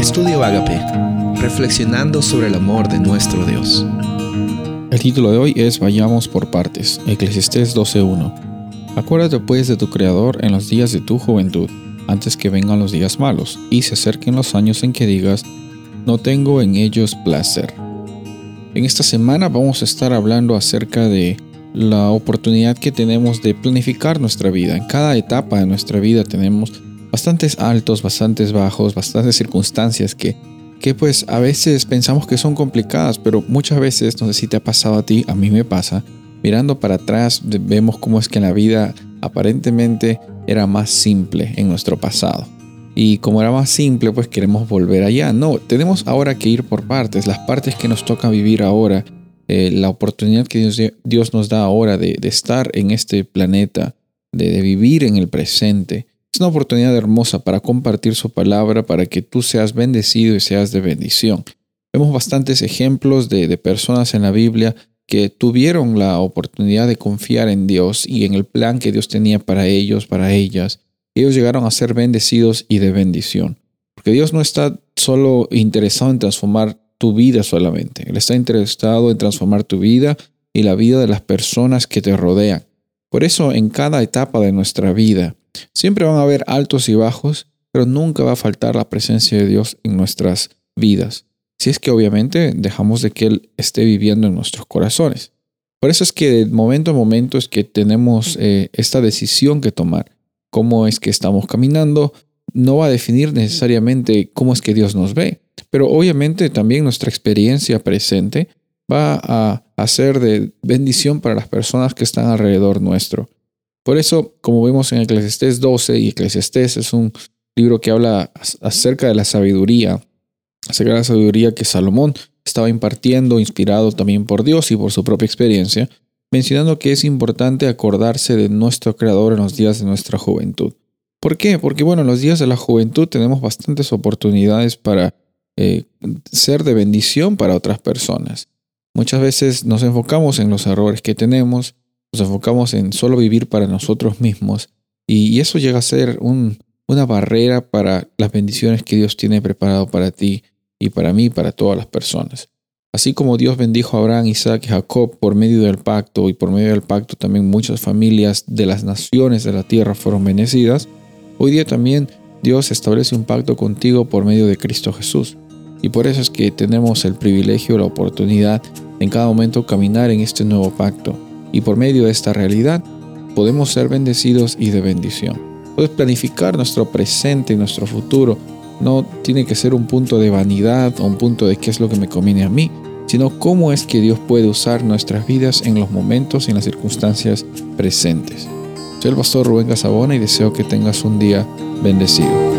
Estudio Agape, reflexionando sobre el amor de nuestro Dios. El título de hoy es Vayamos por partes, Eclesiastés 12.1. Acuérdate pues de tu Creador en los días de tu juventud, antes que vengan los días malos, y se acerquen los años en que digas, no tengo en ellos placer. En esta semana vamos a estar hablando acerca de la oportunidad que tenemos de planificar nuestra vida. En cada etapa de nuestra vida tenemos bastantes altos, bastantes bajos, bastantes circunstancias que, que pues a veces pensamos que son complicadas, pero muchas veces, no sé si te ha pasado a ti, a mí me pasa, mirando para atrás vemos cómo es que la vida aparentemente era más simple en nuestro pasado. Y como era más simple, pues queremos volver allá. No, tenemos ahora que ir por partes, las partes que nos toca vivir ahora, eh, la oportunidad que Dios, nos da ahora de, estar en este planeta, de vivir en el presente, es una oportunidad hermosa para compartir su palabra, para que tú seas bendecido y seas de bendición. Vemos bastantes ejemplos de, personas en la Biblia que tuvieron la oportunidad de confiar en Dios y en el plan que Dios tenía para ellos, para ellas. Ellos llegaron a ser bendecidos y de bendición. Porque Dios no está solo interesado en transformar tu vida solamente. Él está interesado en transformar tu vida y la vida de las personas que te rodean. Por eso en cada etapa de nuestra vida Siempre van a haber altos y bajos, pero nunca va a faltar la presencia de Dios en nuestras vidas. Si es que obviamente dejamos de que Él esté viviendo en nuestros corazones. Por eso es que de momento a momento es que tenemos eh, esta decisión que tomar. Cómo es que estamos caminando no va a definir necesariamente cómo es que Dios nos ve, pero obviamente también nuestra experiencia presente va a hacer de bendición para las personas que están alrededor nuestro. Por eso, como vemos en Eclesiastés 12, y Eclesiastés es un libro que habla acerca de la sabiduría, acerca de la sabiduría que Salomón estaba impartiendo, inspirado también por Dios y por su propia experiencia, mencionando que es importante acordarse de nuestro Creador en los días de nuestra juventud. ¿Por qué? Porque bueno, en los días de la juventud tenemos bastantes oportunidades para eh, ser de bendición para otras personas. Muchas veces nos enfocamos en los errores que tenemos, nos enfocamos en solo vivir para nosotros mismos y, eso llega a ser una barrera para las bendiciones que Dios tiene preparado para ti y para mí para todas las personas. Así como Dios bendijo a Abraham, Isaac y Jacob por medio del pacto y por medio del pacto también muchas familias de las naciones de la tierra fueron bendecidas, hoy día también Dios establece un pacto contigo por medio de Cristo Jesús. Y por eso es que tenemos el privilegio, la oportunidad en cada momento caminar en este nuevo pacto y por medio de esta realidad podemos ser bendecidos y de bendición. Puedes planificar nuestro presente y nuestro futuro. No tiene que ser un punto de vanidad o un punto de qué es lo que me conviene a mí, sino cómo es que Dios puede usar nuestras vidas en los momentos y en las circunstancias presentes. Soy el pastor Rubén Casabona y deseo que tengas un día bendecido.